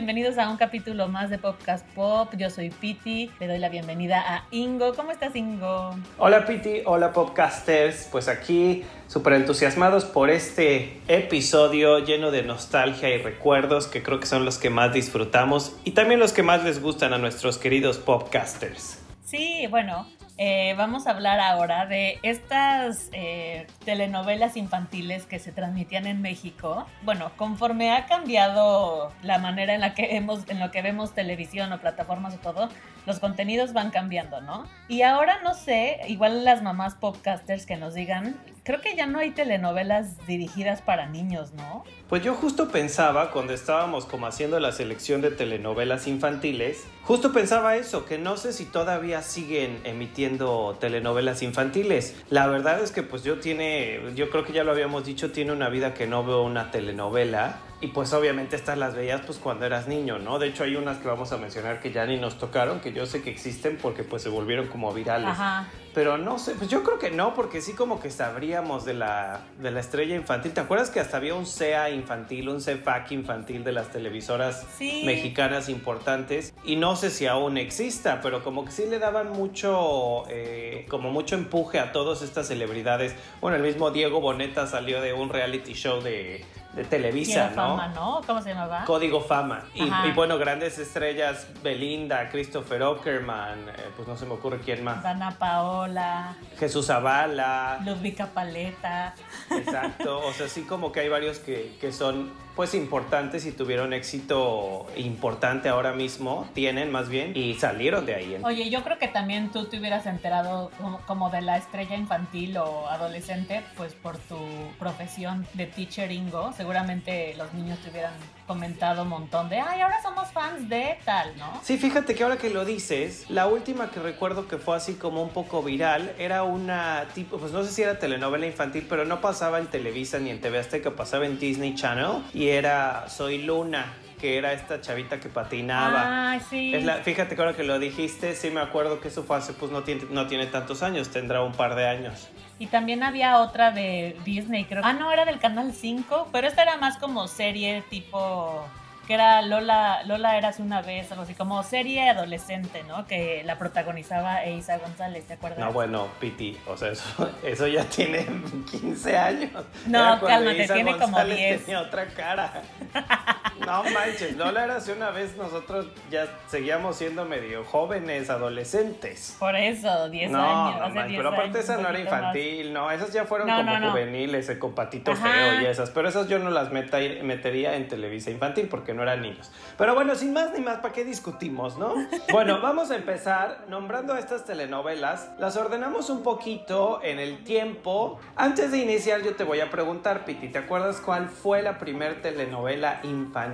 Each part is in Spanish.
Bienvenidos a un capítulo más de Podcast Pop. Yo soy Piti, le doy la bienvenida a Ingo. ¿Cómo estás, Ingo? Hola, Piti. Hola, Popcasters. Pues aquí, súper entusiasmados por este episodio lleno de nostalgia y recuerdos que creo que son los que más disfrutamos y también los que más les gustan a nuestros queridos Popcasters. Sí, bueno, eh, vamos a hablar ahora de estas eh, telenovelas infantiles que se transmitían en México. Bueno, conforme ha cambiado la manera en la que hemos, en lo que vemos televisión o plataformas o todo, los contenidos van cambiando, ¿no? Y ahora no sé, igual las mamás podcasters que nos digan, creo que ya no hay telenovelas dirigidas para niños, ¿no? Pues yo justo pensaba cuando estábamos como haciendo la selección de telenovelas infantiles, justo pensaba eso, que no sé si todavía siguen emitiendo telenovelas infantiles. La verdad es que pues yo tiene, yo creo que ya lo habíamos dicho, tiene una vida que no veo una telenovela. Y pues obviamente estas las veías pues cuando eras niño, ¿no? De hecho hay unas que vamos a mencionar que ya ni nos tocaron, que yo sé que existen porque pues se volvieron como virales. Ajá. Pero no sé, pues yo creo que no, porque sí como que sabríamos de la, de la estrella infantil. ¿Te acuerdas que hasta había un SEA infantil, un CFAC infantil de las televisoras mexicanas importantes? Y no sé si aún exista, pero como que sí le daban mucho, eh, como mucho empuje a todas estas celebridades. Bueno, el mismo Diego Boneta salió de un reality show de de Televisa, ¿no? Fama, ¿no? ¿Cómo se llamaba? Código Fama. Y, bueno, grandes estrellas, Belinda, Christopher Ockerman, eh, pues no se me ocurre quién más. Dana Paola. Jesús Zavala. Ludvika Paleta. Exacto, o sea, sí como que hay varios que, que son pues importantes y tuvieron éxito importante ahora mismo, tienen más bien, y salieron de ahí. Oye, yo creo que también tú te hubieras enterado como, de la estrella infantil o adolescente, pues por tu profesión de teacher Ingo, seguramente los niños te hubieran comentado un montón de, ay, ahora somos fans de tal, ¿no? Sí, fíjate que ahora que lo dices, la última que recuerdo que fue así como un poco viral era una tipo, pues no sé si era telenovela infantil, pero no pasaba en Televisa ni en TV Azteca, pasaba en Disney Channel y era Soy Luna que era esta chavita que patinaba. Ah, sí. fíjate que ahora que lo dijiste, sí me acuerdo que eso fue hace, pues no tiene, no tiene tantos años, tendrá un par de años. Y también había otra de Disney, creo. Ah, no, era del Canal 5, pero esta era más como serie tipo que era Lola, Lola Eras una vez, algo así, como serie adolescente, ¿no? Que la protagonizaba Eiza González, ¿te acuerdas? No, bueno, Piti, o sea, eso, eso ya tiene 15 años. No, cálmate, tiene como 10. Tenía otra cara. No manches, Lola era hace una vez nosotros ya seguíamos siendo medio jóvenes, adolescentes. Por eso, 10 años. No, hace pero aparte esa no era infantil, no, esas ya fueron como juveniles, con patito feo y esas, pero esas yo no las metería en Televisa infantil porque no eran niños. Pero bueno, sin más ni más, ¿para qué discutimos, no? bueno, vamos a empezar nombrando estas telenovelas. Las ordenamos un poquito en el tiempo. Antes de iniciar yo te voy a preguntar, Piti, ¿te acuerdas cuál fue la primer telenovela infantil?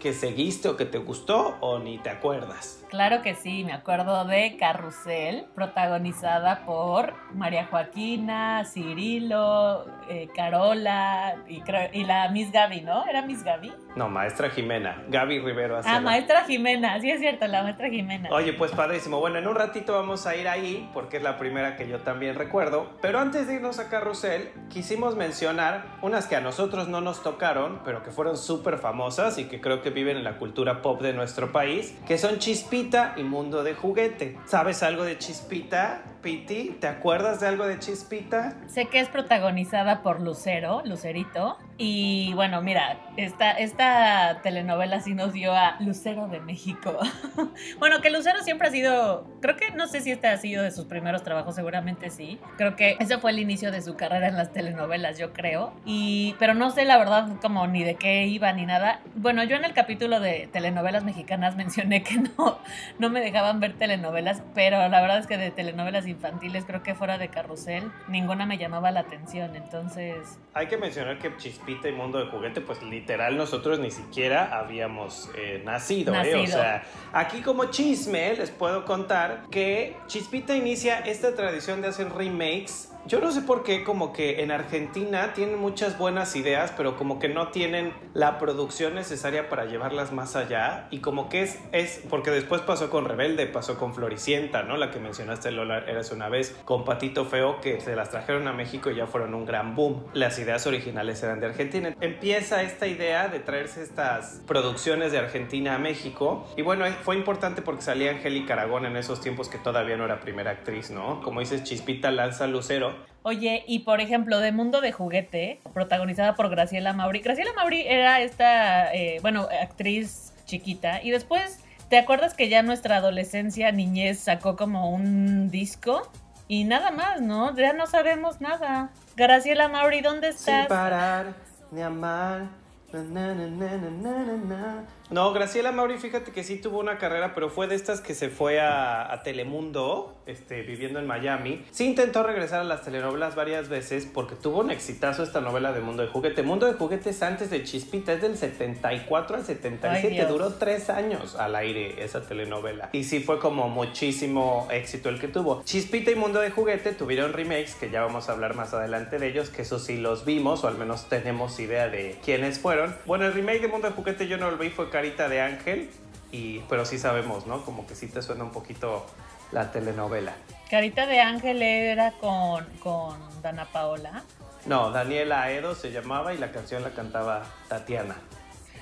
que seguiste o que te gustó o ni te acuerdas? Claro que sí, me acuerdo de Carrusel, protagonizada por María Joaquina, Cirilo, eh, Carola y, y, la Miss Gaby, ¿no? ¿Era Miss Gaby? No, maestra Jimena, Gaby Rivero. Ah, maestra Jimena, sí es cierto, la maestra Jimena. Oye, pues padrísimo. Bueno, en un ratito vamos a ir ahí porque es la primera que yo también recuerdo. Pero antes de irnos a Carrusel, quisimos mencionar unas que a nosotros no nos tocaron, pero que fueron súper famosas y que creo que viven en la cultura pop de nuestro país, que son Chispita y Mundo de Juguete. ¿Sabes algo de Chispita? Piti, ¿te acuerdas de algo de Chispita? Sé que es protagonizada por Lucero, Lucerito. Y bueno, mira, esta, esta telenovela sí nos dio a Lucero de México. bueno, que Lucero siempre ha sido, creo que no sé si este ha sido de sus primeros trabajos, seguramente sí. Creo que ese fue el inicio de su carrera en las telenovelas, yo creo. Y, pero no sé la verdad como ni de qué iba ni nada. Bueno, yo en el capítulo de telenovelas mexicanas mencioné que no, no me dejaban ver telenovelas, pero la verdad es que de telenovelas infantiles, creo que fuera de carrusel, ninguna me llamaba la atención, entonces... Hay que mencionar que Chispita y Mundo de Juguete, pues literal nosotros ni siquiera habíamos eh, nacido, ¿eh? O sea, aquí como chisme les puedo contar que Chispita inicia esta tradición de hacer remakes yo no sé por qué, como que en Argentina tienen muchas buenas ideas, pero como que no tienen la producción necesaria para llevarlas más allá. Y como que es, es porque después pasó con Rebelde, pasó con Floricienta, ¿no? La que mencionaste, Lola, eras una vez, con Patito Feo, que se las trajeron a México y ya fueron un gran boom. Las ideas originales eran de Argentina. Empieza esta idea de traerse estas producciones de Argentina a México. Y bueno, fue importante porque salía Angélica Aragón en esos tiempos que todavía no era primera actriz, ¿no? Como dices, Chispita lanza Lucero Oye, y por ejemplo, de Mundo de Juguete, protagonizada por Graciela Mauri. Graciela Mauri era esta, eh, bueno, actriz chiquita. Y después, ¿te acuerdas que ya nuestra adolescencia, niñez, sacó como un disco? Y nada más, ¿no? Ya no sabemos nada. Graciela Mauri, ¿dónde estás? Sin parar de amar. No, Graciela Mauri, fíjate que sí tuvo una carrera, pero fue de estas que se fue a, Telemundo, este, viviendo en Miami. Sí intentó regresar a las telenovelas varias veces porque tuvo un exitazo esta novela de Mundo de Juguete. Mundo de Juguete es antes de Chispita, es del 74 al 77, duró tres años al aire esa telenovela. Y sí fue como muchísimo éxito el que tuvo. Chispita y Mundo de Juguete tuvieron remakes, que ya vamos a hablar más adelante de ellos, que eso sí los vimos, o al menos tenemos idea de quiénes fueron. Bueno, el remake de Mundo de Juguete yo no lo vi, fue Carita de Ángel, y, pero sí sabemos, ¿no? Como que sí te suena un poquito la telenovela. Carita de Ángel era con, con Dana Paola. No, Daniela Edo se llamaba y la canción la cantaba Tatiana.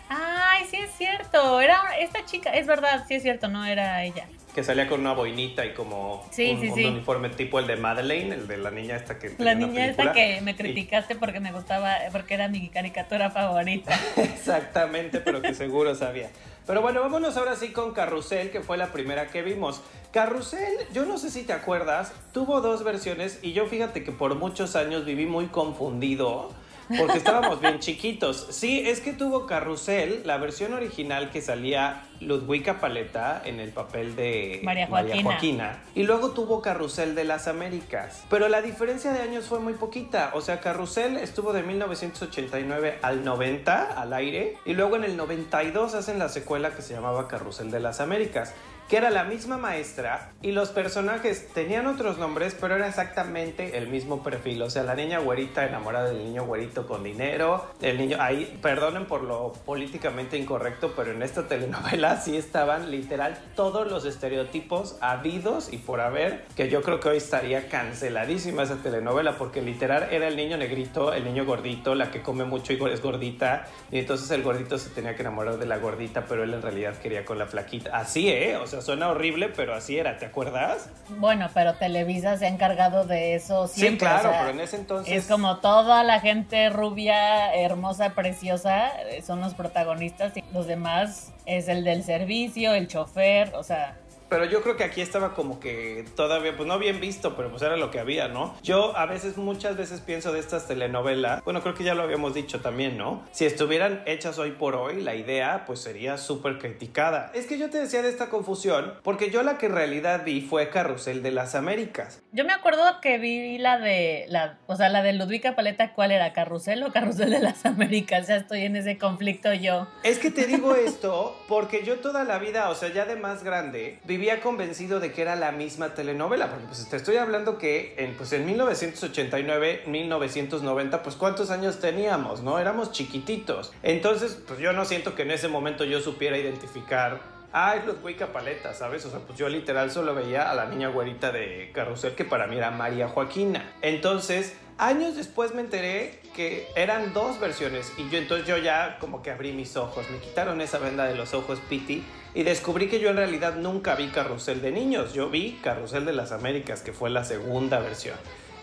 Ay, sí es cierto. Era esta chica, es verdad, sí es cierto, no era ella que salía con una boinita y como un, uniforme tipo el de Madeleine, el de la niña esta que... La niña esta que me criticaste porque me gustaba, porque era mi caricatura favorita. Exactamente, pero que seguro sabía. Pero bueno, vámonos ahora sí con Carrusel, que fue la primera que vimos. Carrusel, yo no sé si te acuerdas, tuvo dos versiones y yo fíjate que por muchos años viví muy confundido porque estábamos bien chiquitos. Sí, es que tuvo Carrusel, la versión original que salía Ludwika Paleta en el papel de María Joaquina. Y luego tuvo Carrusel de las Américas. Pero la diferencia de años fue muy poquita. O sea, Carrusel estuvo de 1989 al 90 al aire. Y luego en el 92 hacen la secuela que se llamaba Carrusel de las Américas que era la misma maestra y los personajes tenían otros nombres, pero era exactamente el mismo perfil. O sea, la niña güerita enamorada del niño güerito con dinero, el niño, ahí, perdonen por lo políticamente incorrecto, pero en esta telenovela sí estaban literal todos los estereotipos habidos y por haber, que yo creo que hoy estaría canceladísima esa telenovela, porque literal era el niño negrito, el niño gordito, la que come mucho y es gordita, y entonces el gordito se tenía que enamorar de la gordita, pero él en realidad quería con la flaquita. Así, ¿eh? Suena horrible, pero así era, ¿te acuerdas? Bueno, pero Televisa se ha encargado de eso siempre. Sí, claro, pero en ese entonces... Es como toda la gente rubia, hermosa, preciosa, eh, son los protagonistas y los demás es el del servicio, el chofer, o sea, pero yo creo que aquí estaba como que todavía, pues no bien visto, pero pues era lo que había, ¿no? Yo a veces, muchas veces pienso de estas telenovelas, bueno, creo que ya lo habíamos dicho también, ¿no? Si estuvieran hechas hoy por hoy, la idea pues sería súper criticada. Es que yo te decía de esta confusión, porque yo la que en realidad vi fue Carrusel de las Américas. Yo me acuerdo que vi la de, la, o sea, la de Ludwika Paleta, ¿cuál era? ¿Carrusel o Carrusel de las Américas? Ya estoy en ese conflicto yo. Es que te digo esto porque yo toda la vida, o sea, ya de más grande, convencido de que era la misma telenovela, porque pues te estoy hablando que en, pues, en 1989, 1990, pues cuántos años teníamos, ¿no? Éramos chiquititos. Entonces, pues yo no siento que en ese momento yo supiera identificar ah, es Ludwika Paleta, ¿sabes? O sea, pues yo literal solo veía a la niña güerita de Carrusel, que para mí era María Joaquina. Entonces, años después me enteré que eran dos versiones y yo entonces yo ya como que abrí mis ojos, me quitaron esa venda de los ojos Piti y descubrí que yo en realidad nunca vi Carrusel de niños, yo vi Carrusel de las Américas, que fue la segunda versión.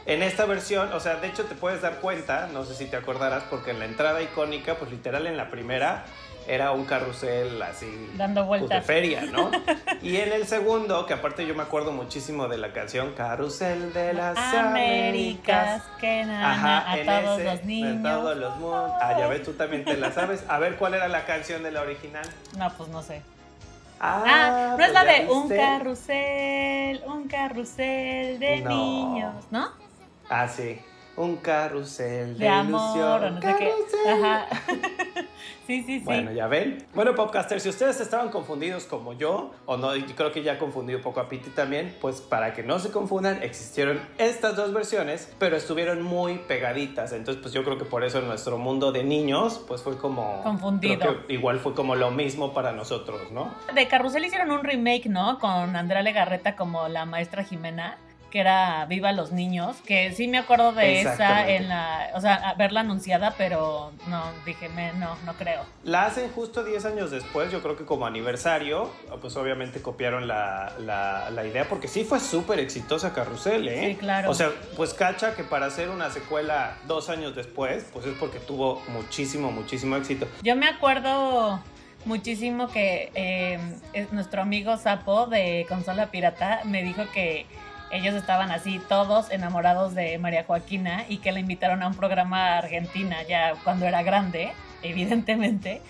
En esta versión, o sea, de hecho te puedes dar cuenta, no sé si te acordarás, porque en la entrada icónica, pues literal en la primera era un carrusel así dando vueltas de feria, ¿no? y en el segundo, que aparte yo me acuerdo muchísimo de la canción Carrusel de las Américas, que nada, a todos los niños. A todos los mundos. Ah, ya ves, tú también te la sabes. A ver, ¿cuál era la canción de la original? No, pues no sé. Ah, no es la de un carrusel, un carrusel de niños, ¿no? Ah, sí. Un carrusel de, amor, o no sé qué. Ajá. Sí, sí, sí. Bueno, ya ven. Bueno, podcasters, si ustedes estaban confundidos como yo, o no, y creo que ya confundido un poco a Piti también, pues para que no se confundan, existieron estas dos versiones, pero estuvieron muy pegaditas. Entonces, pues yo creo que por eso en nuestro mundo de niños, pues fue como... Confundido. Creo que igual fue como lo mismo para nosotros, ¿no? De Carrusel hicieron un remake, ¿no? Con Andrea Legarreta como la maestra Jimena que era Viva los Niños, que sí me acuerdo de esa en la, o sea, verla anunciada, pero no, dije, me, no, no creo. La hacen justo 10 años después, yo creo que como aniversario, pues obviamente copiaron la, la, idea, porque sí fue súper exitosa Carrusel, ¿eh? Sí, claro. O sea, pues cacha que para hacer una secuela dos años después, pues es porque tuvo muchísimo, muchísimo éxito. Yo me acuerdo muchísimo que eh, nuestro amigo Sapo de Consola Pirata me dijo que ellos estaban así todos enamorados de María Joaquina y que la invitaron a un programa Argentina ya cuando era grande, evidentemente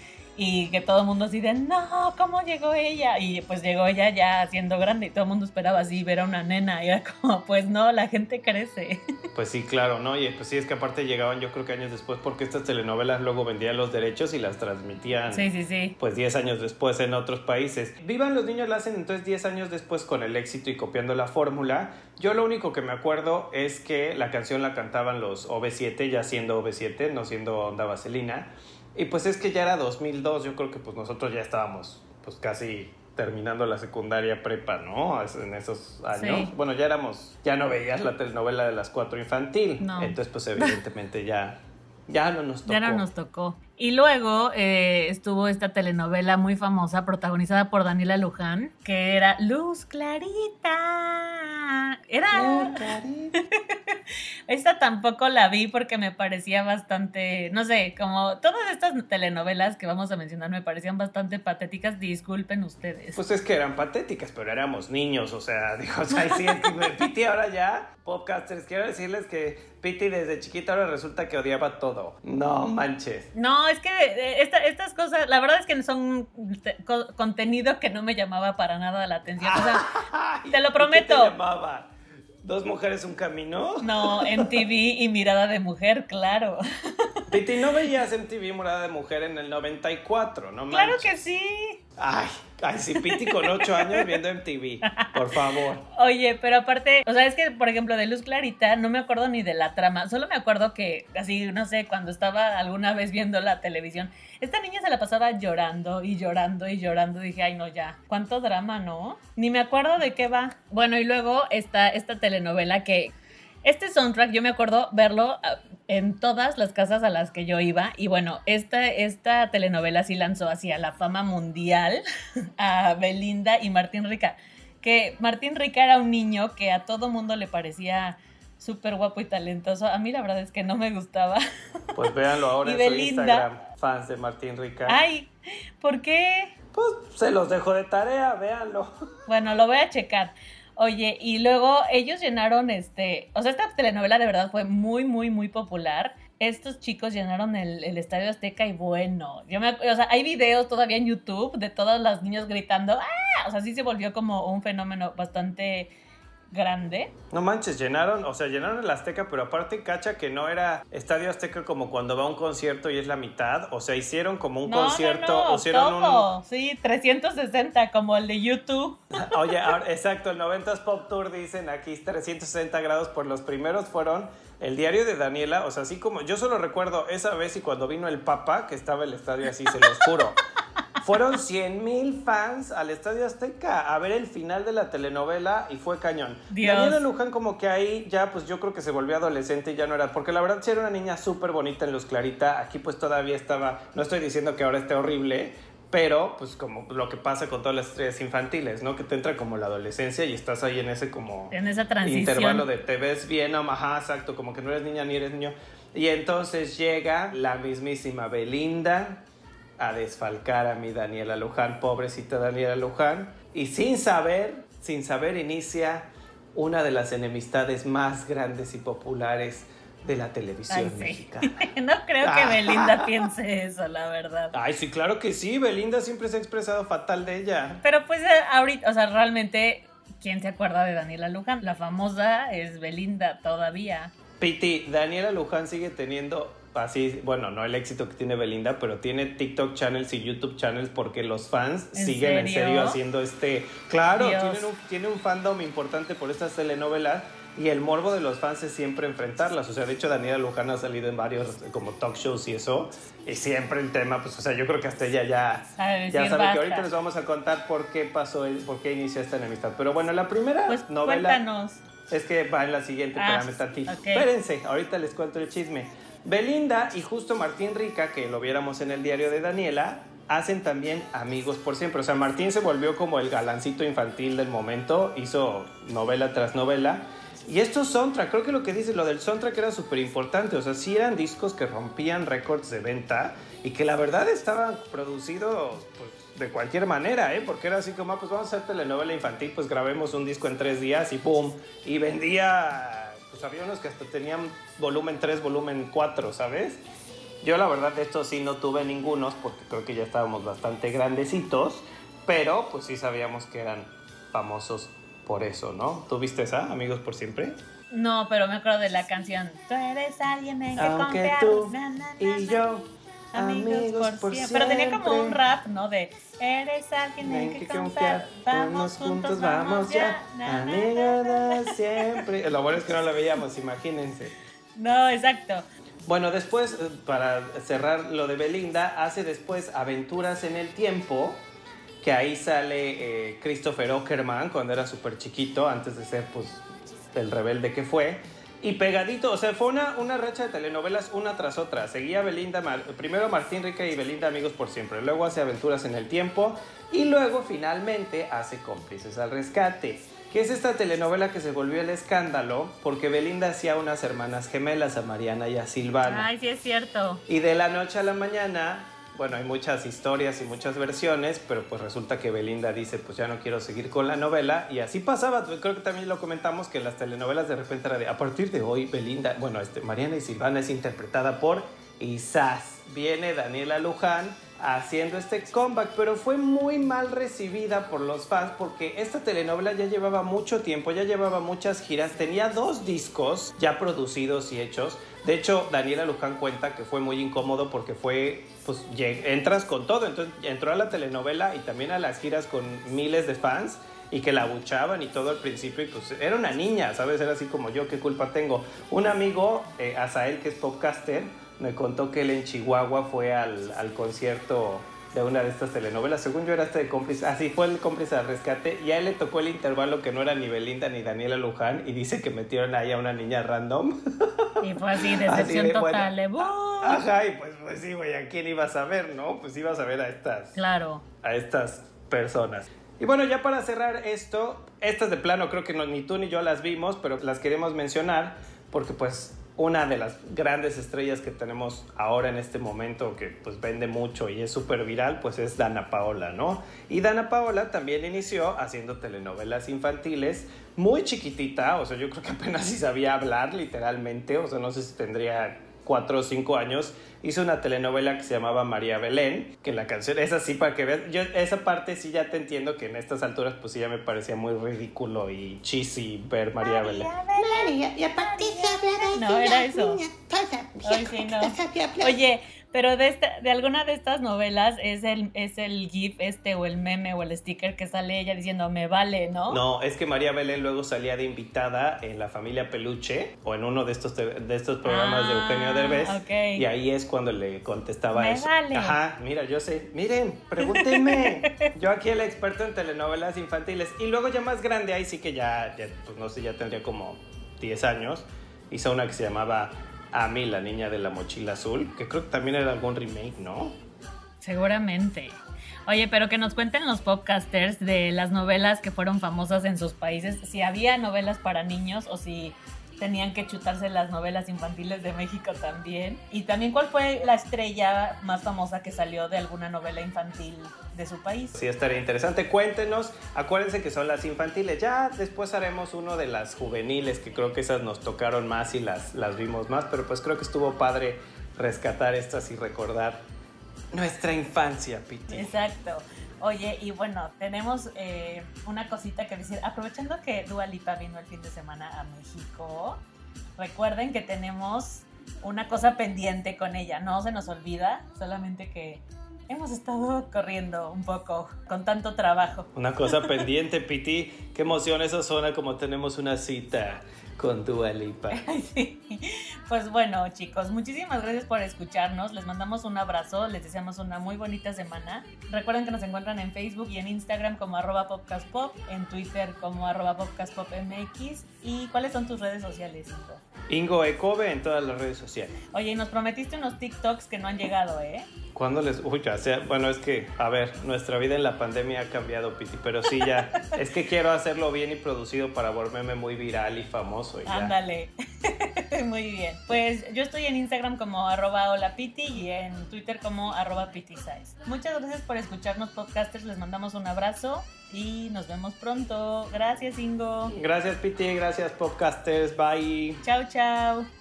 y que todo el mundo así de, no, ¿cómo llegó ella? Y pues llegó ella ya siendo grande y todo el mundo esperaba así ver a una nena y era como, pues no, la gente crece. Pues sí, claro, ¿no? Y pues sí, es que aparte llegaban yo creo que años después porque estas telenovelas luego vendían los derechos y las transmitían. Sí, sí, sí. Pues 10 años después en otros países. Vivan los niños la hacen entonces 10 años después con el éxito y copiando la fórmula. Yo lo único que me acuerdo es que la canción la cantaban los OV7, ya siendo OV7, no siendo Onda Vaselina. Y pues es que ya era 2002, yo creo que pues nosotros ya estábamos pues casi terminando la secundaria prepa, ¿no? En esos años. Bueno, ya éramos, ya no veías la telenovela de las cuatro infantil. Entonces pues evidentemente ya, ya no nos tocó. Ya no nos tocó. Y luego eh, estuvo esta telenovela muy famosa protagonizada por Daniela Luján, que era Luz Clarita. Era... Esta tampoco la vi porque me parecía bastante, no sé, como todas estas telenovelas que vamos a mencionar me parecían bastante patéticas, disculpen ustedes. Pues es que eran patéticas, pero éramos niños, o sea, dijo, o sea, sí, Piti ahora ya, podcasters, quiero decirles que Piti desde chiquita ahora resulta que odiaba todo. No manches. No, es que eh, estas cosas, la verdad es que son contenido que no me llamaba para nada la atención. O sea, te lo prometo. ¿Qué te llamaba? ¿Dos mujeres, un camino? No, MTV y Mirada de Mujer, claro. Piti, ¿no veías MTV Mirada de Mujer en el 94? No Claro que sí. Ay, ay, sí, Piti con ocho años viendo MTV, por favor. Oye, pero aparte, o sea, es que, por ejemplo, de Luz Clarita no me acuerdo ni de la trama, solo me acuerdo que, así, no sé, cuando estaba alguna vez viendo la televisión, esta niña se la pasaba llorando y llorando y llorando, dije, ay, no, ya, cuánto drama, ¿no? Ni me acuerdo de qué va. Bueno, y luego está esta telenovela que, este soundtrack yo me acuerdo verlo ah, en todas las casas a las que yo iba y bueno, esta, esta telenovela sí lanzó hacia la fama mundial a Belinda y Martín Rica, que Martín Rica era un niño que a todo mundo le parecía súper guapo y talentoso. A mí la verdad es que no me gustaba. Pues véanlo ahora en su Instagram, fans de Martín Rica. Ay, ¿por qué? Pues se los dejo de tarea, véanlo. Bueno, lo voy a checar. Oye, y luego ellos llenaron este, o sea, esta telenovela de verdad fue muy, muy, muy popular. Estos chicos llenaron el, Estadio Azteca y bueno, yo me, o sea, hay videos todavía en YouTube de todos los niños gritando, ¡ah! O sea, sí se volvió como un fenómeno bastante grande. No manches, llenaron, o sea, llenaron el Azteca, pero aparte cacha que no era Estadio Azteca como cuando va a un concierto y es la mitad, o sea, hicieron como un concierto, no, hicieron todo. Sí, 360 como el de YouTube. Oye, ahora, exacto, el 90s Pop Tour dicen aquí 360 grados, por los primeros fueron el diario de Daniela, o sea, así como yo solo recuerdo esa vez y cuando vino el Papa, que estaba el estadio así, se los juro. Fueron 100 mil fans al Estadio Azteca a ver el final de la telenovela y fue cañón. Daniela Luján como que ahí ya pues yo creo que se volvió adolescente y ya no era, porque la verdad sí era una niña súper bonita en Luz Clarita, aquí pues todavía estaba, no estoy diciendo que ahora esté horrible, pero pues como lo que pasa con todas las estrellas infantiles, ¿no? Que te entra como la adolescencia y estás ahí en ese como... En esa transición. Intervalo de te ves bien, ajá, exacto, como que no eres niña ni eres niño. Y entonces llega la mismísima Belinda a desfalcar a mi Daniela Luján, pobrecita Daniela Luján, y sin saber, sin saber inicia una de las enemistades más grandes y populares de la televisión mexicana. no creo que Belinda piense eso, la verdad. Ay, sí, claro que sí. Belinda siempre se ha expresado fatal de ella. Pero pues eh, ahorita, o sea, realmente, ¿quién se acuerda de Daniela Luján? La famosa es Belinda todavía. Piti, Daniela Luján sigue teniendo así, bueno, no el éxito que tiene Belinda, pero tiene TikTok channels y YouTube channels porque los fans siguen en serio haciendo este... Claro, tienen un, tiene un fandom importante por estas telenovelas y el morbo de los fans es siempre enfrentarlas. O sea, de hecho, Daniela Luján ha salido en varios como talk shows y eso. Y siempre el tema, pues, o sea, yo creo que hasta ella ya, ya sabe que ahorita les vamos a contar por qué pasó, por qué inició esta enemistad. Pero bueno, la primera pues, novela. Cuéntanos. Es que va en la siguiente, ah, espérame Espérense, ahorita les cuento el chisme. Belinda y justo Martín Rica, que lo viéramos en el diario de Daniela, hacen también Amigos por Siempre. O sea, Martín se volvió como el galancito infantil del momento, hizo novela tras novela. Y estos soundtrack, creo que lo que dice, lo del soundtrack era súper importante. O sea, sí eran discos que rompían récords de venta y que la verdad estaban producidos pues, de cualquier manera, ¿eh? Porque era así como, ah, pues vamos a hacer telenovela infantil, pues grabemos un disco en tres días y ¡pum! Y vendía pues había unos que hasta tenían volumen 3, volumen 4, ¿sabes? Yo la verdad de esto sí no tuve ningunos porque creo que ya estábamos bastante grandecitos, pero pues sí sabíamos que eran famosos por eso, ¿no? ¿Tú viste esa, Amigos por Siempre? No, pero me acuerdo de la canción. Tú eres alguien en que Aunque Tú y yo amigos, por, siempre. Pero tenía como un rap, ¿no? De eres alguien en que, confiar, vamos juntos, vamos ya, amigos de siempre. Lo bueno es que no la veíamos, imagínense. No, exacto. Bueno, después, eh, para cerrar lo de Belinda, hace después Aventuras en el Tiempo, que ahí sale eh, Christopher Ockerman cuando era súper chiquito, antes de ser pues el rebelde que fue. Y pegadito, o sea, fue una, una racha de telenovelas una tras otra. Seguía Belinda, primero Martín Rica y Belinda Amigos por Siempre, luego hace Aventuras en el Tiempo y luego finalmente hace Cómplices al Rescate, que es esta telenovela que se volvió el escándalo porque Belinda hacía unas hermanas gemelas, a Mariana y a Silvana. Ay, sí es cierto. Y de la noche a la mañana bueno, hay muchas historias y muchas versiones, pero pues resulta que Belinda dice, pues ya no quiero seguir con la novela, y así pasaba, creo que también lo comentamos, que las telenovelas de repente era de, a partir de hoy Belinda, bueno, este, Mariana y Silvana es interpretada por Isas, viene Daniela Luján, haciendo este comeback, pero fue muy mal recibida por los fans porque esta telenovela ya llevaba mucho tiempo, ya llevaba muchas giras, tenía dos discos ya producidos y hechos. De hecho, Daniela Luján cuenta que fue muy incómodo porque fue, pues, entras con todo, entonces entró a la telenovela y también a las giras con miles de fans y que la abuchaban y todo al principio y pues era una niña, ¿sabes? Era así como yo, ¿qué culpa tengo? Un amigo, eh, Azael, que es podcaster, me contó que él en Chihuahua fue al, al concierto de una de estas telenovelas. Según yo era este de cómplice, así fue el cómplice al rescate y a él le tocó el intervalo que no era ni Belinda ni Daniela Luján y dice que metieron ahí a una niña random. Y fue así, decepción total. ajá, y pues, pues sí, güey, ¿a quién ibas a ver, no? Pues ibas a ver a estas. Claro. A estas personas. Y bueno, ya para cerrar esto, estas de plano creo que no, ni tú ni yo las vimos, pero las queremos mencionar porque pues una de las grandes estrellas que tenemos ahora en este momento que pues vende mucho y es súper viral pues es Dana Paola, ¿no? Y Dana Paola también inició haciendo telenovelas infantiles muy chiquitita, o sea yo creo que apenas si sabía hablar literalmente, o sea no sé si tendría cuatro o cinco años, hizo una telenovela que se llamaba María Belén, que la canción es así para que veas, yo esa parte sí ya te entiendo que en estas alturas pues sí ya me parecía muy ridículo y cheesy ver María, Belén. María, y aparte No, era eso. Oye, pero de, esta, de alguna de estas novelas es el, es el GIF este o el meme o el sticker que sale ella diciendo me vale, ¿no? No, es que María Belén luego salía de invitada en La Familia Peluche o en uno de estos, de estos programas de Eugenio ah, Derbez. Y ahí es cuando le contestaba me eso. Vale. Ajá, mira, yo sé. Miren, pregúntenme. yo aquí el experto en telenovelas infantiles. Y luego ya más grande, ahí sí que ya, ya pues no sé, ya tendría como 10 años. Hizo una que se llamaba a mí, la niña de la mochila azul, que creo que también era algún remake, ¿no? Seguramente. Oye, pero que nos cuenten los podcasters de las novelas que fueron famosas en sus países, si había novelas para niños o si tenían que chutarse las novelas infantiles de México también. Y también cuál fue la estrella más famosa que salió de alguna novela infantil de su país. Sí, estaría interesante. Cuéntenos. Acuérdense que son las infantiles. Ya después haremos uno de las juveniles, que creo que esas nos tocaron más y las, las vimos más, pero pues creo que estuvo padre rescatar estas y recordar nuestra infancia, Piti. Exacto. Oye, y bueno, tenemos eh, una cosita que decir. Aprovechando que Dua Lipa vino el fin de semana a México, recuerden que tenemos una cosa pendiente con ella. No se nos olvida, solamente que hemos estado corriendo un poco con tanto trabajo. Una cosa pendiente, Piti. Qué emoción eso suena como tenemos una cita con Dua Lipa. sí. Pues bueno, chicos, muchísimas gracias por escucharnos. Les mandamos un abrazo, les deseamos una muy bonita semana. Recuerden que nos encuentran en Facebook y en Instagram como arroba popcastpop, en Twitter como arroba popcastpopmx. ¿Y cuáles son tus redes sociales, Ingo? Ingo Ecobe en todas las redes sociales. Oye, y nos prometiste unos TikToks que no han llegado, ¿eh? ¿Cuándo les.? Uy, ya sea. Bueno, es que, a ver, nuestra vida en la pandemia ha cambiado, Piti, pero sí, ya. es que quiero hacerlo bien y producido para volverme muy viral y famoso. Ándale. muy bien. Pues yo estoy en Instagram como arroba holapiti y en Twitter como arroba pitisize. Muchas gracias por escucharnos, podcasters. Les mandamos un abrazo y nos vemos pronto. Gracias, Ingo. Gracias, Piti. Gracias, podcasters. Bye. Chao, chao.